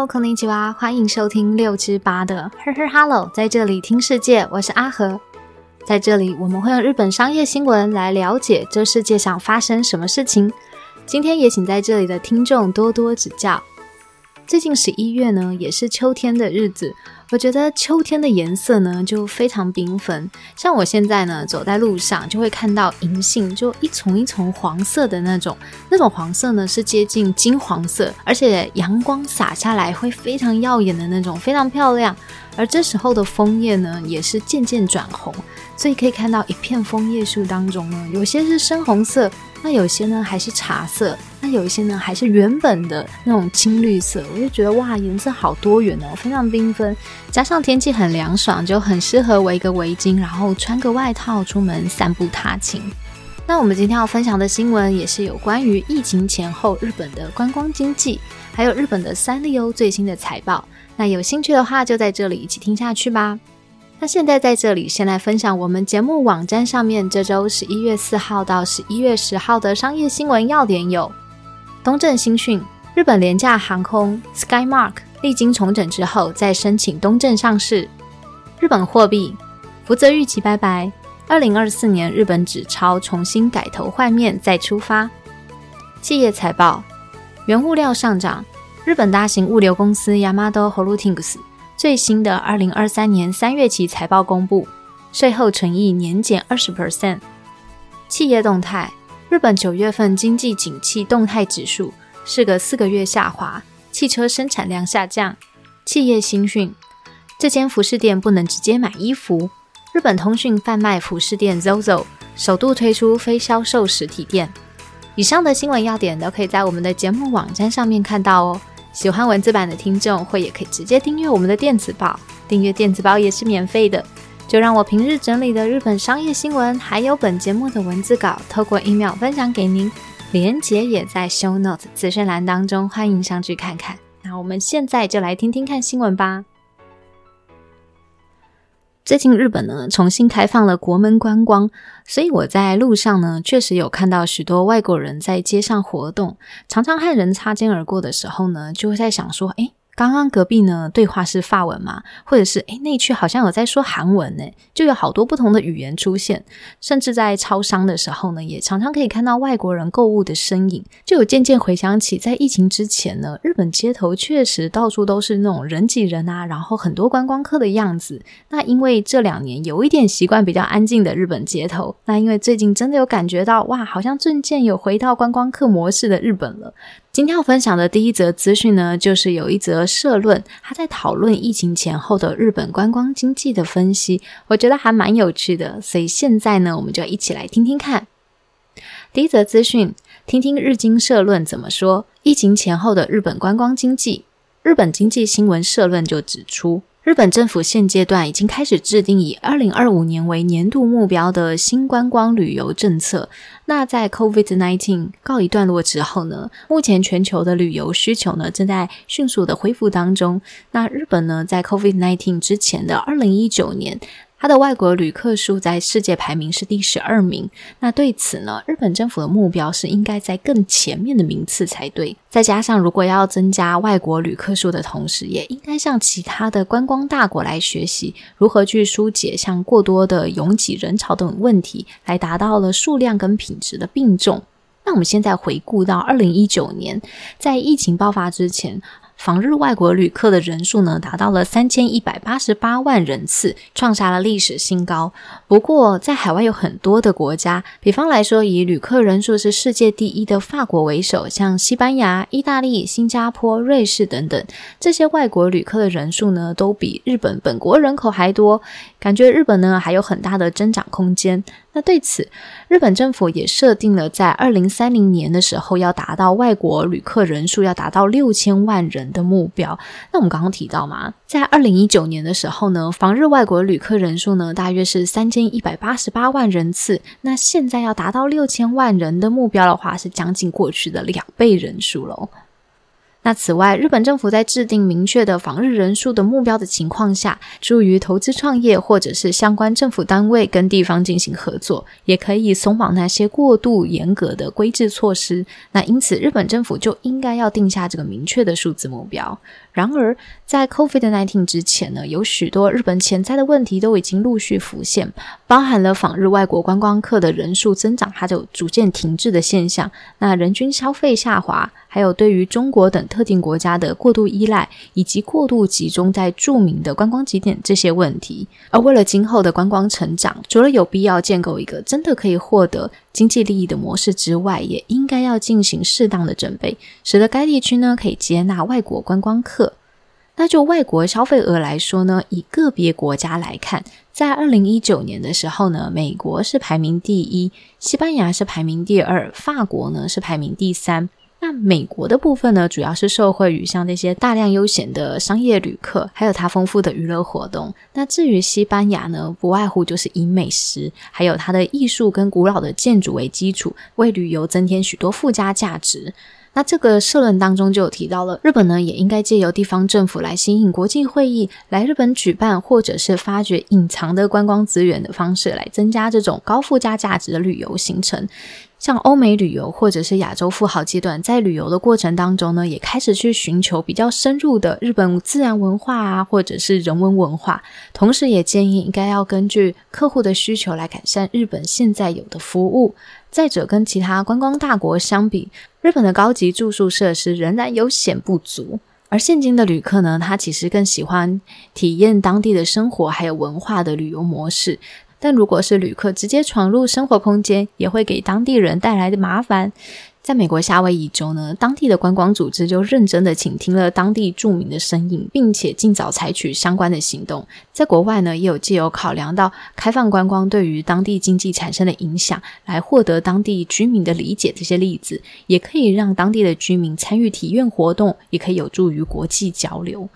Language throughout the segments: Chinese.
Hello，空灵吉娃，欢迎收听六之八的呵呵 Hello，在这里听世界，我是阿和。在这里，我们会用日本商业新闻来了解这世界上发生什么事情。今天也请在这里的听众多多指教。最近十一月呢，也是秋天的日子。我觉得秋天的颜色呢，就非常缤纷。像我现在呢，走在路上就会看到银杏，就一丛一丛黄色的那种，那种黄色呢是接近金黄色，而且阳光洒下来会非常耀眼的那种，非常漂亮。而这时候的枫叶呢，也是渐渐转红，所以可以看到一片枫叶树当中呢，有些是深红色。那有些呢还是茶色，那有一些呢还是原本的那种青绿色，我就觉得哇，颜色好多元哦，非常缤纷。加上天气很凉爽，就很适合围个围巾，然后穿个外套出门散步踏青。那我们今天要分享的新闻也是有关于疫情前后日本的观光经济，还有日本的三丽鸥最新的财报。那有兴趣的话，就在这里一起听下去吧。那现在在这里先来分享我们节目网站上面这周十一月四号到十一月十号的商业新闻要点有：东正新讯，日本廉价航空 Skymark 历经重整之后再申请东正上市；日本货币福泽谕吉拜拜，二零二四年日本纸钞重新改头换面再出发；企业财报，原物料上涨，日本大型物流公司 Yamato Holdings。最新的二零二三年三月期财报公布，税后纯益年减二十 percent。企业动态，日本九月份经济景气动态指数是个四个月下滑，汽车生产量下降。企业新讯，这间服饰店不能直接买衣服。日本通讯贩卖服饰店 ZOZO 首度推出非销售实体店。以上的新闻要点都可以在我们的节目网站上面看到哦。喜欢文字版的听众，或也可以直接订阅我们的电子报，订阅电子报也是免费的。就让我平日整理的日本商业新闻，还有本节目的文字稿，透过 email 分享给您，连结也在 show notes 资讯栏当中，欢迎上去看看。那我们现在就来听听看新闻吧。最近日本呢重新开放了国门观光，所以我在路上呢确实有看到许多外国人在街上活动，常常和人擦肩而过的时候呢，就会在想说，哎。刚刚隔壁呢，对话是法文嘛？或者是诶，那区好像有在说韩文呢？就有好多不同的语言出现，甚至在超商的时候呢，也常常可以看到外国人购物的身影。就有渐渐回想起，在疫情之前呢，日本街头确实到处都是那种人挤人啊，然后很多观光客的样子。那因为这两年有一点习惯比较安静的日本街头，那因为最近真的有感觉到哇，好像渐渐有回到观光客模式的日本了。今天要分享的第一则资讯呢，就是有一则社论，他在讨论疫情前后的日本观光经济的分析，我觉得还蛮有趣的，所以现在呢，我们就一起来听听看。第一则资讯，听听日经社论怎么说疫情前后的日本观光经济。日本经济新闻社论就指出。日本政府现阶段已经开始制定以二零二五年为年度目标的新观光旅游政策。那在 COVID-19 告一段落之后呢？目前全球的旅游需求呢正在迅速的恢复当中。那日本呢，在 COVID-19 之前的二零一九年。它的外国旅客数在世界排名是第十二名。那对此呢，日本政府的目标是应该在更前面的名次才对。再加上，如果要增加外国旅客数的同时，也应该向其他的观光大国来学习如何去疏解像过多的拥挤人潮等问题，来达到了数量跟品质的并重。那我们现在回顾到二零一九年，在疫情爆发之前。访日外国旅客的人数呢，达到了三千一百八十八万人次，创下了历史新高。不过，在海外有很多的国家，比方来说，以旅客人数是世界第一的法国为首，像西班牙、意大利、新加坡、瑞士等等，这些外国旅客的人数呢，都比日本本国人口还多。感觉日本呢还有很大的增长空间。那对此，日本政府也设定了在二零三零年的时候要达到外国旅客人数要达到六千万人的目标。那我们刚刚提到嘛，在二零一九年的时候呢，访日外国旅客人数呢大约是三千一百八十八万人次。那现在要达到六千万人的目标的话，是将近过去的两倍人数喽。那此外，日本政府在制定明确的访日人数的目标的情况下，助于投资创业或者是相关政府单位跟地方进行合作，也可以松绑那些过度严格的规制措施。那因此，日本政府就应该要定下这个明确的数字目标。然而，在 COVID-19 之前呢，有许多日本潜在的问题都已经陆续浮现，包含了访日外国观光客的人数增长，它就逐渐停滞的现象。那人均消费下滑，还有对于中国等特定国家的过度依赖，以及过度集中在著名的观光景点这些问题。而为了今后的观光成长，除了有必要建构一个真的可以获得经济利益的模式之外，也应该要进行适当的准备，使得该地区呢可以接纳外国观光客。那就外国消费额来说呢，以个别国家来看，在二零一九年的时候呢，美国是排名第一，西班牙是排名第二，法国呢是排名第三。那美国的部分呢，主要是受惠于像这些大量悠闲的商业旅客，还有它丰富的娱乐活动。那至于西班牙呢，不外乎就是以美食，还有它的艺术跟古老的建筑为基础，为旅游增添许多附加价值。那这个社论当中就有提到了，日本呢也应该借由地方政府来吸引国际会议来日本举办，或者是发掘隐藏的观光资源的方式，来增加这种高附加价值的旅游行程。像欧美旅游或者是亚洲富豪阶段，在旅游的过程当中呢，也开始去寻求比较深入的日本自然文化啊，或者是人文文化。同时，也建议应该要根据客户的需求来改善日本现在有的服务。再者，跟其他观光大国相比，日本的高级住宿设施仍然有显不足。而现今的旅客呢，他其实更喜欢体验当地的生活还有文化的旅游模式。但如果是旅客直接闯入生活空间，也会给当地人带来的麻烦。在美国夏威夷州呢，当地的观光组织就认真的倾听了当地著名的声音，并且尽早采取相关的行动。在国外呢，也有借由考量到开放观光对于当地经济产生的影响，来获得当地居民的理解。这些例子也可以让当地的居民参与体验活动，也可以有助于国际交流。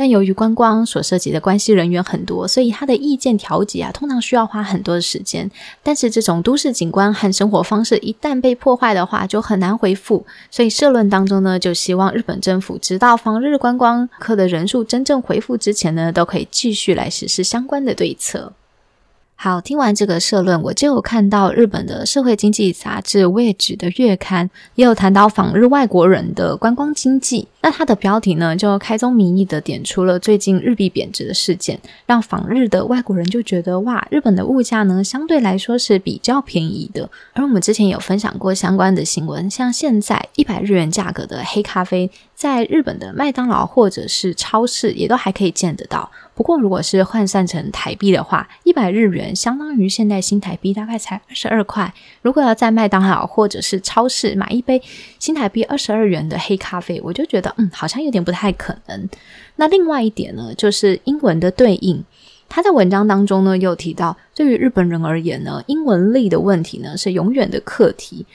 但由于观光所涉及的关系人员很多，所以他的意见调节啊，通常需要花很多的时间。但是这种都市景观和生活方式一旦被破坏的话，就很难恢复。所以社论当中呢，就希望日本政府直到访日观光客的人数真正恢复之前呢，都可以继续来实施相关的对策。好，听完这个社论，我就有看到日本的社会经济杂志《位置》的月刊，也有谈到访日外国人的观光经济。那它的标题呢，就开宗明义的点出了最近日币贬值的事件，让访日的外国人就觉得哇，日本的物价呢相对来说是比较便宜的。而我们之前有分享过相关的新闻，像现在一百日元价格的黑咖啡，在日本的麦当劳或者是超市也都还可以见得到。不过，如果是换算成台币的话，一百日元相当于现在新台币大概才二十二块。如果要在麦当劳或者是超市买一杯新台币二十二元的黑咖啡，我就觉得，嗯，好像有点不太可能。那另外一点呢，就是英文的对应。他在文章当中呢，又提到，对于日本人而言呢，英文力的问题呢，是永远的课题。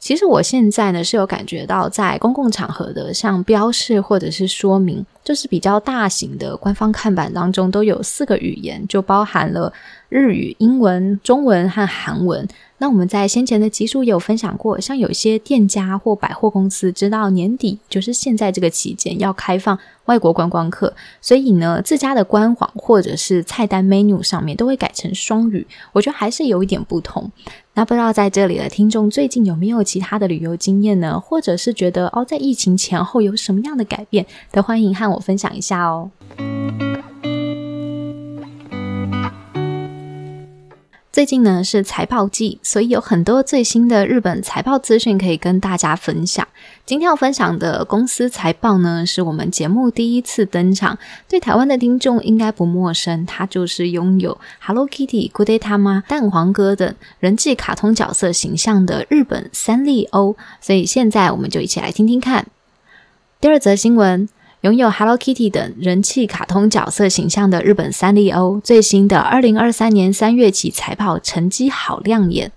其实我现在呢是有感觉到，在公共场合的像标示或者是说明，就是比较大型的官方看板当中都有四个语言，就包含了日语、英文、中文和韩文。那我们在先前的集数也有分享过，像有些店家或百货公司，知道年底，就是现在这个期间要开放外国观光客，所以呢，自家的官网或者是菜单 menu 上面都会改成双语。我觉得还是有一点不同。那不知道在这里的听众最近有没有其他的旅游经验呢？或者是觉得哦，在疫情前后有什么样的改变，都欢迎和我分享一下哦。最近呢是财报季，所以有很多最新的日本财报资讯可以跟大家分享。今天要分享的公司财报呢，是我们节目第一次登场，对台湾的听众应该不陌生。它就是拥有 Hello Kitty、Good Day 他妈、蛋黄哥等人气卡通角色形象的日本三丽鸥。所以现在我们就一起来听听看。第二则新闻。拥有 Hello Kitty 等人气卡通角色形象的日本三丽鸥，最新的二零二三年三月起财报成绩好亮眼。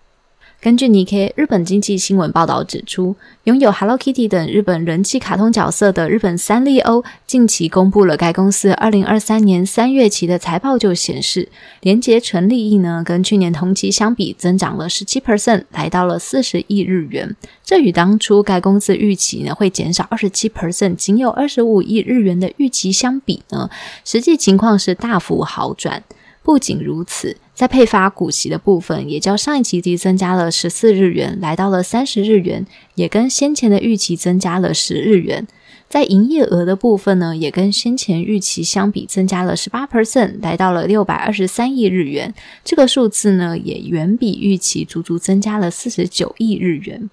根据 n i k e 日本经济新闻报道指出，拥有 Hello Kitty 等日本人气卡通角色的日本三丽鸥近期公布了该公司二零二三年三月期的财报，就显示，连结纯利益呢跟去年同期相比增长了十七 percent，来到了四十亿日元。这与当初该公司预期呢会减少二十七 percent，仅有二十五亿日元的预期相比呢，实际情况是大幅好转。不仅如此，在配发股息的部分，也较上一期低增加了十四日元，来到了三十日元，也跟先前的预期增加了十日元。在营业额的部分呢，也跟先前预期相比增加了十八 percent，来到了六百二十三亿日元。这个数字呢，也远比预期足足增加了四十九亿日元。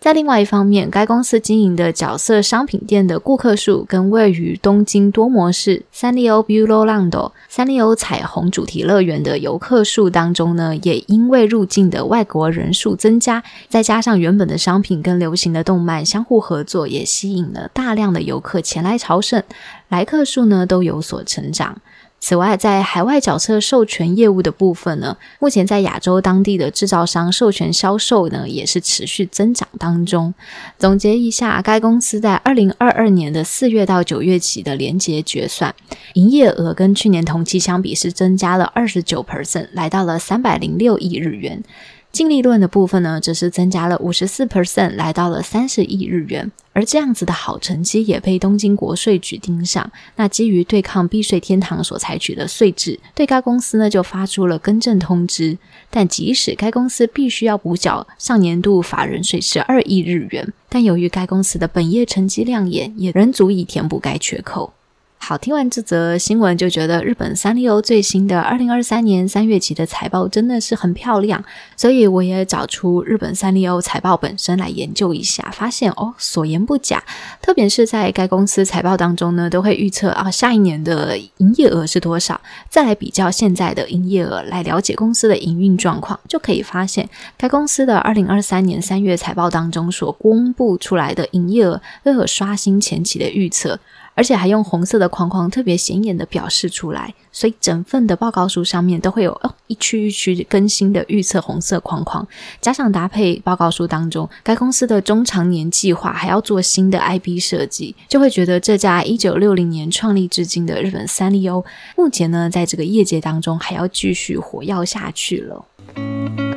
在另外一方面，该公司经营的角色商品店的顾客数，跟位于东京多模式三丽鸥 Bulo Lando、三丽鸥彩虹主题乐园的游客数当中呢，也因为入境的外国人数增加，再加上原本的商品跟流行的动漫相互合作，也吸引了大量的游客前来朝圣，来客数呢都有所成长。此外，在海外角色授权业务的部分呢，目前在亚洲当地的制造商授权销售呢，也是持续增长当中。总结一下，该公司在二零二二年的四月到九月起的连结决算，营业额跟去年同期相比是增加了二十九 percent，来到了三百零六亿日元。净利润的部分呢，则是增加了五十四 percent，来到了三十亿日元。而这样子的好成绩也被东京国税局盯上。那基于对抗避税天堂所采取的税制，对该公司呢就发出了更正通知。但即使该公司必须要补缴上年度法人税十二亿日元，但由于该公司的本业成绩亮眼，也仍足以填补该缺口。好，听完这则新闻，就觉得日本三丽鸥最新的二零二三年三月期的财报真的是很漂亮，所以我也找出日本三丽鸥财报本身来研究一下，发现哦，所言不假。特别是在该公司财报当中呢，都会预测啊下一年的营业额是多少，再来比较现在的营业额，来了解公司的营运状况，就可以发现该公司的二零二三年三月财报当中所公布出来的营业额都有刷新前期的预测。而且还用红色的框框特别显眼的表示出来，所以整份的报告书上面都会有哦一区一区更新的预测红色框框，加上搭配报告书当中该公司的中长年计划，还要做新的 IP 设计，就会觉得这家一九六零年创立至今的日本三丽鸥，目前呢在这个业界当中还要继续活跃下去了。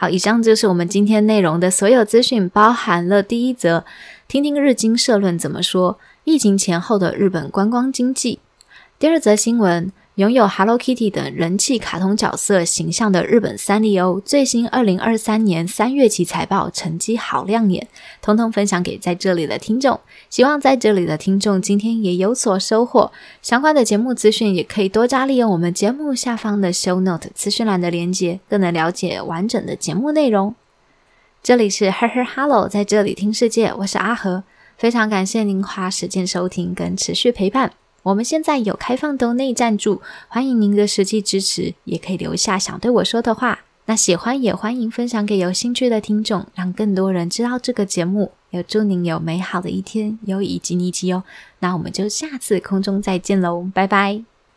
好，以上就是我们今天内容的所有资讯，包含了第一则，听听日经社论怎么说，疫情前后的日本观光经济；第二则新闻。拥有 Hello Kitty 等人气卡通角色形象的日本三丽鸥最新二零二三年三月期财报成绩好亮眼，通通分享给在这里的听众。希望在这里的听众今天也有所收获。相关的节目资讯也可以多加利用我们节目下方的 Show Note 资讯栏的连接，更能了解完整的节目内容。这里是 Her Her Hello，在这里听世界，我是阿和，非常感谢您花时间收听跟持续陪伴。我们现在有开放的内赞助，欢迎您的实际支持，也可以留下想对我说的话。那喜欢也欢迎分享给有兴趣的听众，让更多人知道这个节目。也祝您有美好的一天，有以及你及哦。那我们就下次空中再见喽，拜拜。